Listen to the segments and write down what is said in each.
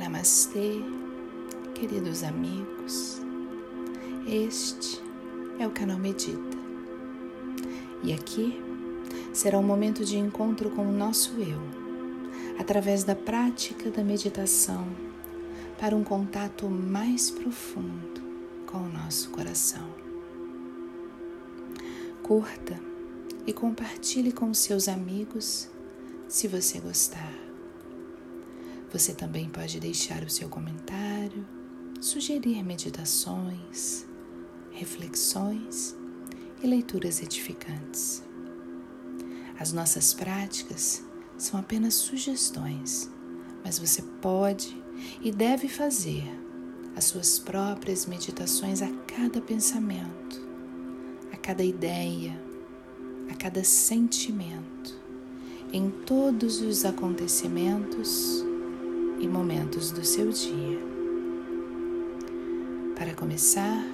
Namastê, queridos amigos. Este é o canal Medita. E aqui será um momento de encontro com o nosso eu, através da prática da meditação, para um contato mais profundo com o nosso coração. Curta e compartilhe com seus amigos se você gostar. Você também pode deixar o seu comentário, sugerir meditações, reflexões e leituras edificantes. As nossas práticas são apenas sugestões, mas você pode e deve fazer as suas próprias meditações a cada pensamento, a cada ideia, a cada sentimento em todos os acontecimentos e momentos do seu dia. Para começar,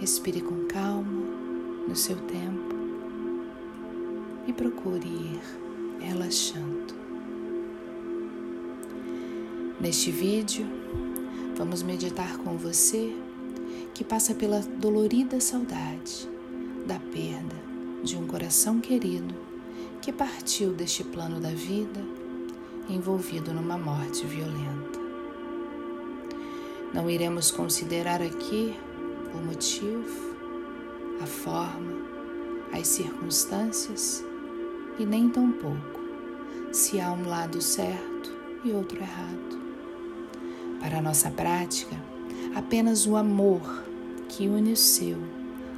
respire com calma no seu tempo e procure ir relaxando. Neste vídeo, vamos meditar com você que passa pela dolorida saudade da perda de um coração querido que partiu deste plano da vida envolvido numa morte violenta. Não iremos considerar aqui o motivo, a forma, as circunstâncias e nem tampouco se há um lado certo e outro errado. Para a nossa prática, apenas o amor que une o seu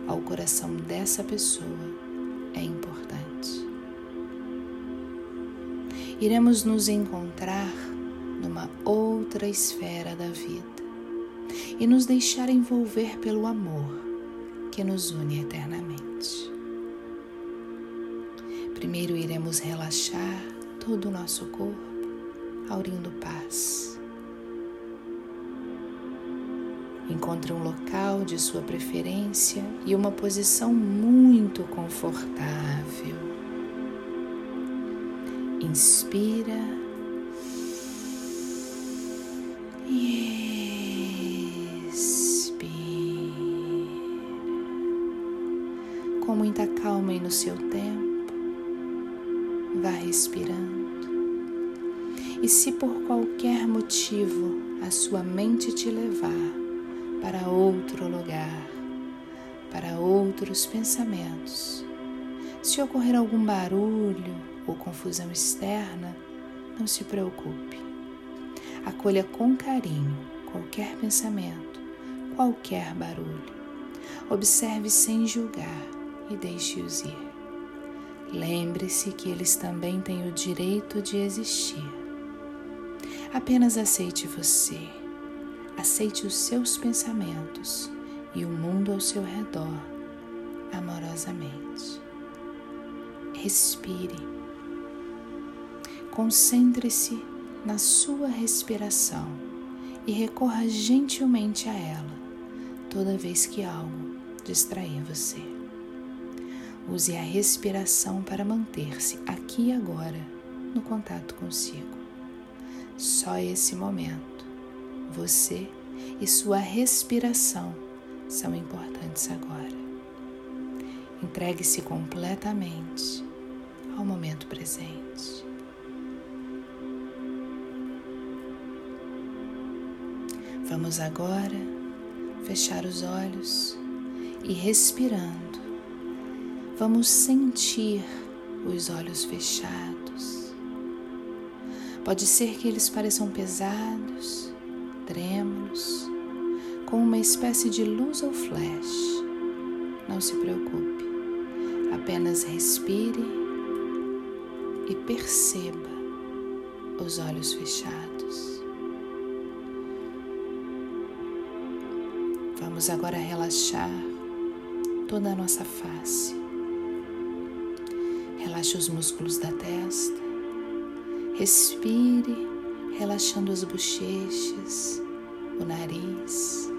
ao coração dessa pessoa é importante. Iremos nos encontrar numa outra esfera da vida e nos deixar envolver pelo amor que nos une eternamente. Primeiro iremos relaxar todo o nosso corpo, aurindo paz. Encontre um local de sua preferência e uma posição muito confortável. Inspira e expira. Com muita calma e no seu tempo, vá respirando. E se por qualquer motivo a sua mente te levar para outro lugar, para outros pensamentos. Se ocorrer algum barulho ou confusão externa, não se preocupe. Acolha com carinho qualquer pensamento, qualquer barulho. Observe sem julgar e deixe-os ir. Lembre-se que eles também têm o direito de existir. Apenas aceite você Aceite os seus pensamentos e o mundo ao seu redor amorosamente. Respire. Concentre-se na sua respiração e recorra gentilmente a ela toda vez que algo distrair você. Use a respiração para manter-se aqui e agora no contato consigo. Só esse momento você e sua respiração são importantes agora. Entregue-se completamente ao momento presente. Vamos agora fechar os olhos e respirando, vamos sentir os olhos fechados. Pode ser que eles pareçam pesados trêmulos, com uma espécie de luz ou flash. Não se preocupe, apenas respire e perceba os olhos fechados. Vamos agora relaxar toda a nossa face. Relaxe os músculos da testa. Respire relaxando as bochechas, o nariz,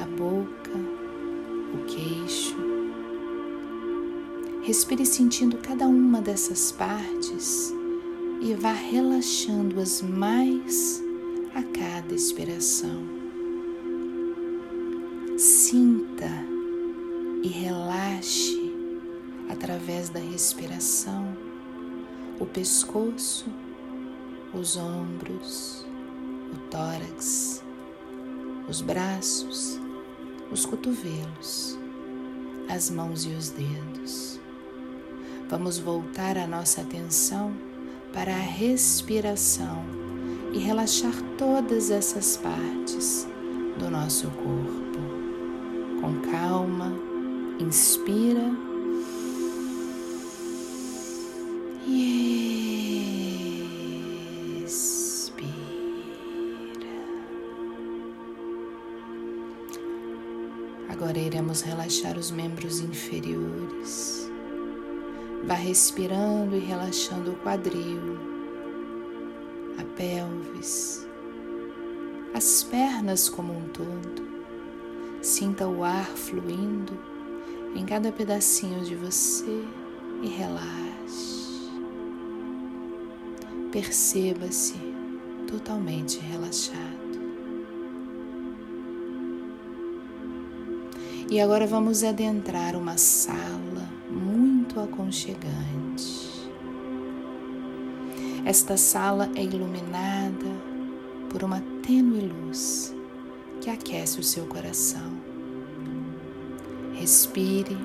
a boca, o queixo. Respire sentindo cada uma dessas partes e vá relaxando-as mais a cada expiração. E relaxe através da respiração o pescoço, os ombros, o tórax, os braços, os cotovelos, as mãos e os dedos. Vamos voltar a nossa atenção para a respiração e relaxar todas essas partes do nosso corpo. Inspira e expira. Agora iremos relaxar os membros inferiores. Vá respirando e relaxando o quadril, a pelvis, as pernas como um todo. Sinta o ar fluindo em cada pedacinho de você e relaxe. Perceba-se totalmente relaxado. E agora vamos adentrar uma sala muito aconchegante. Esta sala é iluminada por uma tênue luz que aquece o seu coração. Respire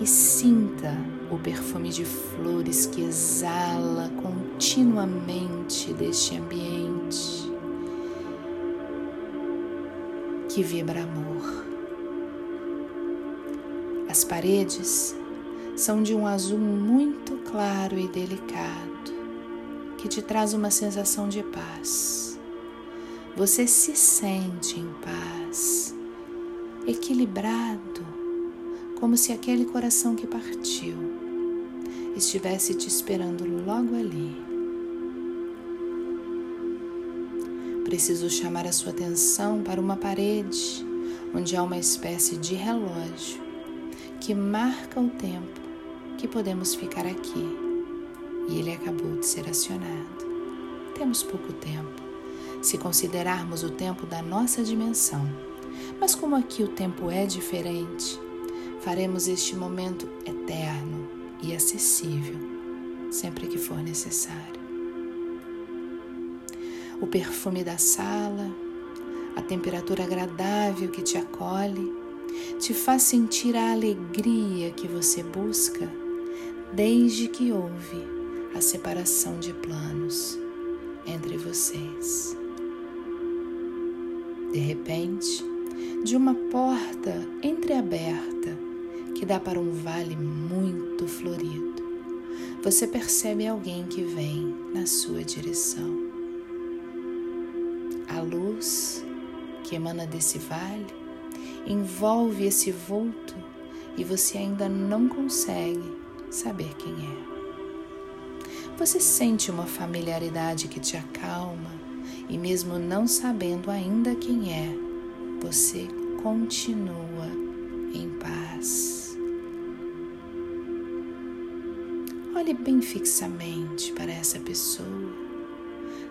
e sinta o perfume de flores que exala continuamente deste ambiente que vibra amor. As paredes são de um azul muito claro e delicado, que te traz uma sensação de paz. Você se sente em paz, equilibrado, como se aquele coração que partiu estivesse te esperando logo ali. Preciso chamar a sua atenção para uma parede onde há uma espécie de relógio que marca o tempo que podemos ficar aqui e ele acabou de ser acionado. Temos pouco tempo, se considerarmos o tempo da nossa dimensão, mas como aqui o tempo é diferente, faremos este momento eterno e acessível sempre que for necessário. O perfume da sala, a temperatura agradável que te acolhe, te faz sentir a alegria que você busca desde que houve a separação de planos entre vocês. De repente, de uma porta entreaberta que dá para um vale muito florido, você percebe alguém que vem na sua direção. A luz que emana desse vale envolve esse vulto e você ainda não consegue saber quem é. Você sente uma familiaridade que te acalma e, mesmo não sabendo ainda quem é, você continua em paz. Olhe bem fixamente para essa pessoa.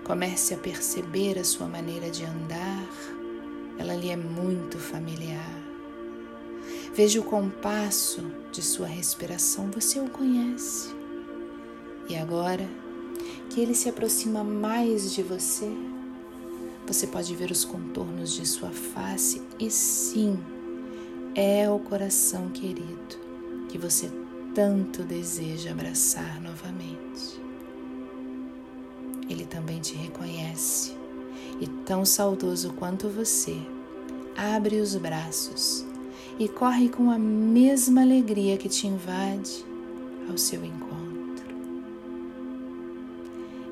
Comece a perceber a sua maneira de andar. Ela lhe é muito familiar. Veja o compasso de sua respiração, você o conhece. E agora que ele se aproxima mais de você, você pode ver os contornos de sua face e sim, é o coração querido que você tanto deseja abraçar novamente. Ele também te reconhece e, tão saudoso quanto você, abre os braços e corre com a mesma alegria que te invade ao seu encontro.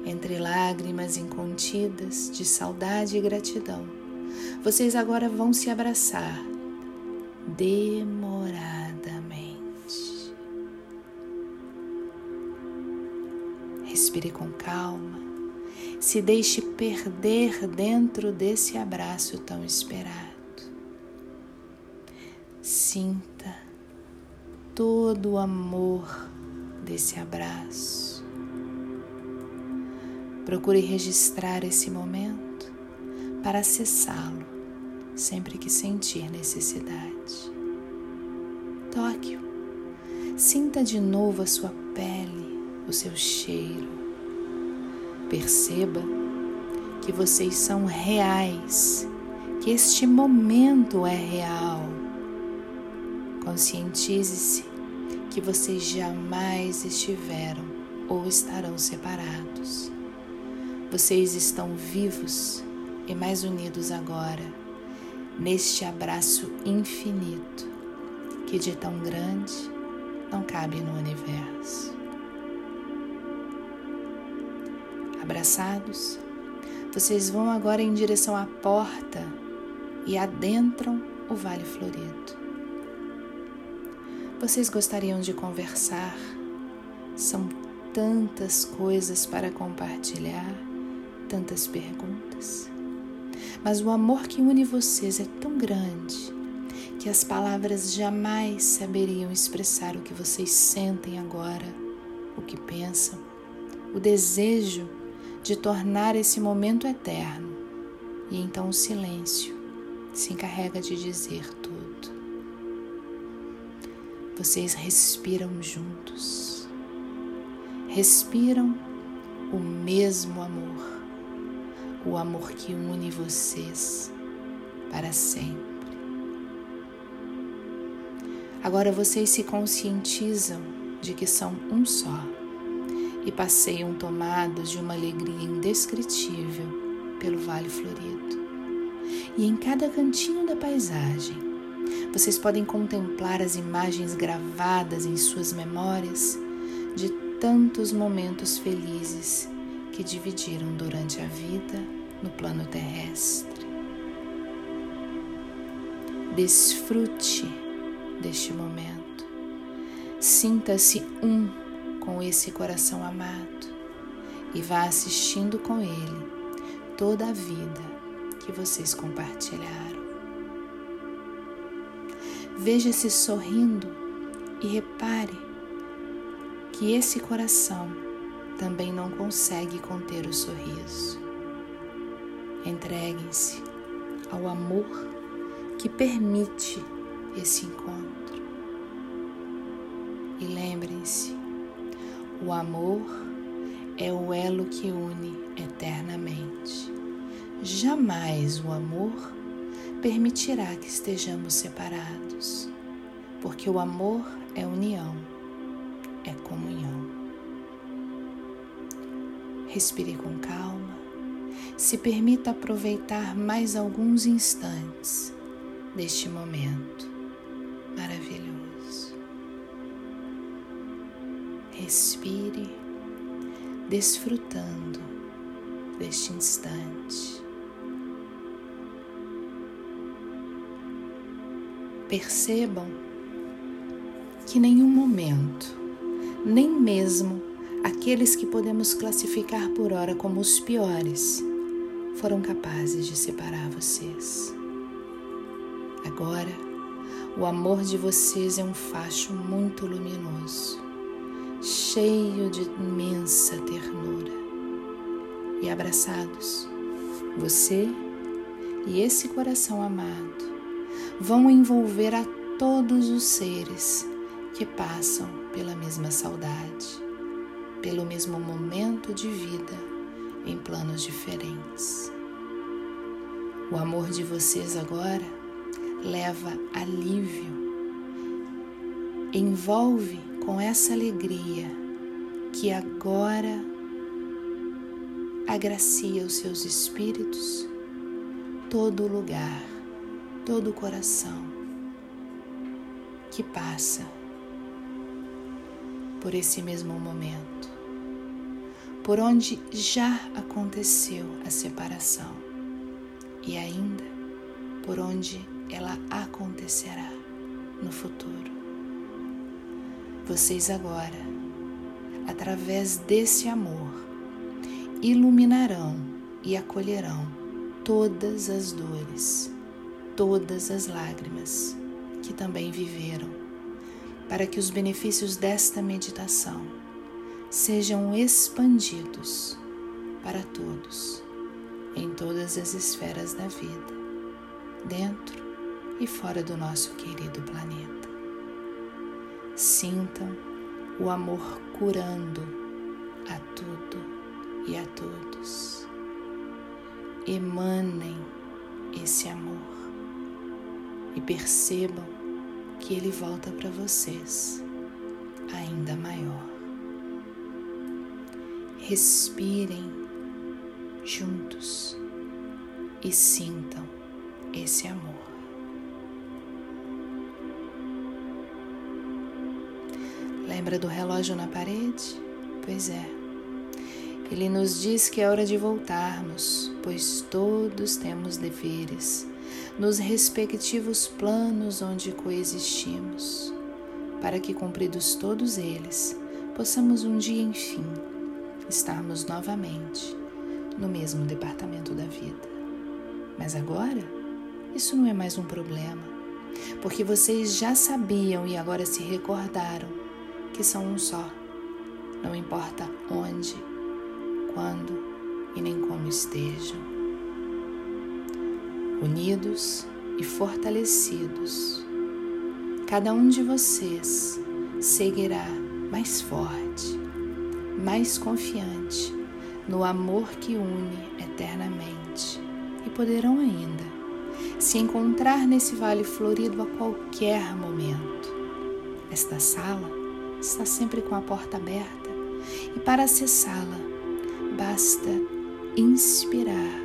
Entre lágrimas incontidas de saudade e gratidão, vocês agora vão se abraçar demoradamente. Respire com calma, se deixe perder dentro desse abraço tão esperado. Sinta todo o amor desse abraço. Procure registrar esse momento para acessá-lo sempre que sentir necessidade. Sinta de novo a sua pele, o seu cheiro. Perceba que vocês são reais, que este momento é real. Conscientize-se que vocês jamais estiveram ou estarão separados. Vocês estão vivos e mais unidos agora, neste abraço infinito que de tão grande não cabe no universo. Abraçados, vocês vão agora em direção à porta e adentram o Vale Florido. Vocês gostariam de conversar? São tantas coisas para compartilhar, tantas perguntas. Mas o amor que une vocês é tão grande que as palavras jamais saberiam expressar o que vocês sentem agora, o que pensam, o desejo de tornar esse momento eterno. E então o silêncio se encarrega de dizer tudo. Vocês respiram juntos respiram o mesmo amor, o amor que une vocês para sempre. Agora vocês se conscientizam de que são um só e passeiam tomados de uma alegria indescritível pelo Vale Florido. E em cada cantinho da paisagem, vocês podem contemplar as imagens gravadas em suas memórias de tantos momentos felizes que dividiram durante a vida no plano terrestre. Desfrute deste momento. Sinta-se um com esse coração amado e vá assistindo com ele toda a vida que vocês compartilharam. Veja-se sorrindo e repare que esse coração também não consegue conter o sorriso. Entreguem-se ao amor que permite esse encontro. E lembrem-se, o amor é o elo que une eternamente. Jamais o amor permitirá que estejamos separados, porque o amor é união é comunhão. Respire com calma, se permita aproveitar mais alguns instantes deste momento Respire, desfrutando deste instante. Percebam que nenhum momento nem mesmo aqueles que podemos classificar por hora como os piores foram capazes de separar vocês. Agora, o amor de vocês é um facho muito luminoso, cheio de imensa ternura. E abraçados, você e esse coração amado vão envolver a todos os seres que passam pela mesma saudade, pelo mesmo momento de vida em planos diferentes. O amor de vocês agora leva alívio, envolve com essa alegria que agora agracia os seus espíritos todo lugar, todo coração que passa por esse mesmo momento, por onde já aconteceu a separação e ainda por onde ela acontecerá no futuro. Vocês agora, através desse amor, iluminarão e acolherão todas as dores, todas as lágrimas que também viveram para que os benefícios desta meditação sejam expandidos para todos em todas as esferas da vida, dentro e fora do nosso querido planeta. Sintam o amor curando a tudo e a todos. Emanem esse amor e percebam que ele volta para vocês ainda maior. Respirem juntos e sintam esse amor. Lembra do relógio na parede? Pois é. Ele nos diz que é hora de voltarmos, pois todos temos deveres nos respectivos planos onde coexistimos, para que, cumpridos todos eles, possamos um dia, enfim, estarmos novamente no mesmo departamento da vida. Mas agora, isso não é mais um problema, porque vocês já sabiam e agora se recordaram que são um só. Não importa onde, quando e nem como estejam. Unidos e fortalecidos, cada um de vocês seguirá mais forte, mais confiante no amor que une eternamente e poderão ainda se encontrar nesse vale florido a qualquer momento. Esta sala está sempre com a porta aberta e para acessá-la basta inspirar.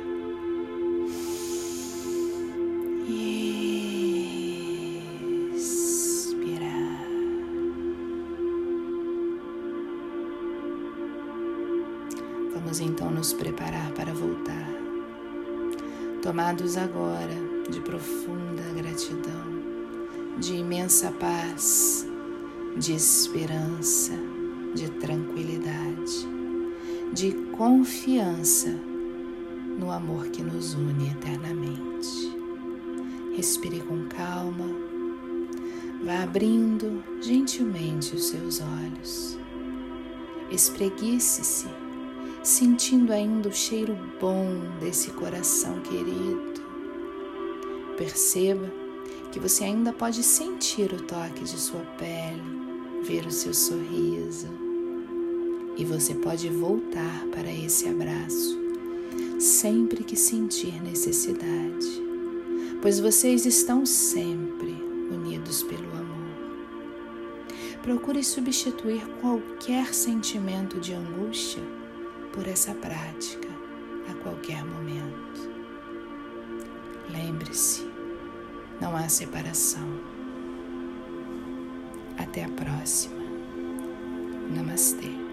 Expirar. Vamos então nos preparar para voltar, tomados agora de profunda gratidão, de imensa paz de esperança, de tranquilidade, de confiança no amor que nos une eternamente. Respire com calma, vá abrindo gentilmente os seus olhos. Espreguice-se, sentindo ainda o cheiro bom desse coração querido. Perceba que você ainda pode sentir o toque de sua pele ver o seu sorriso e você pode voltar para esse abraço sempre que sentir necessidade, pois vocês estão sempre unidos pelo amor. Procure substituir qualquer sentimento de angústia por essa prática a qualquer momento. Lembre-se, não há separação. Até a próxima. Namastê.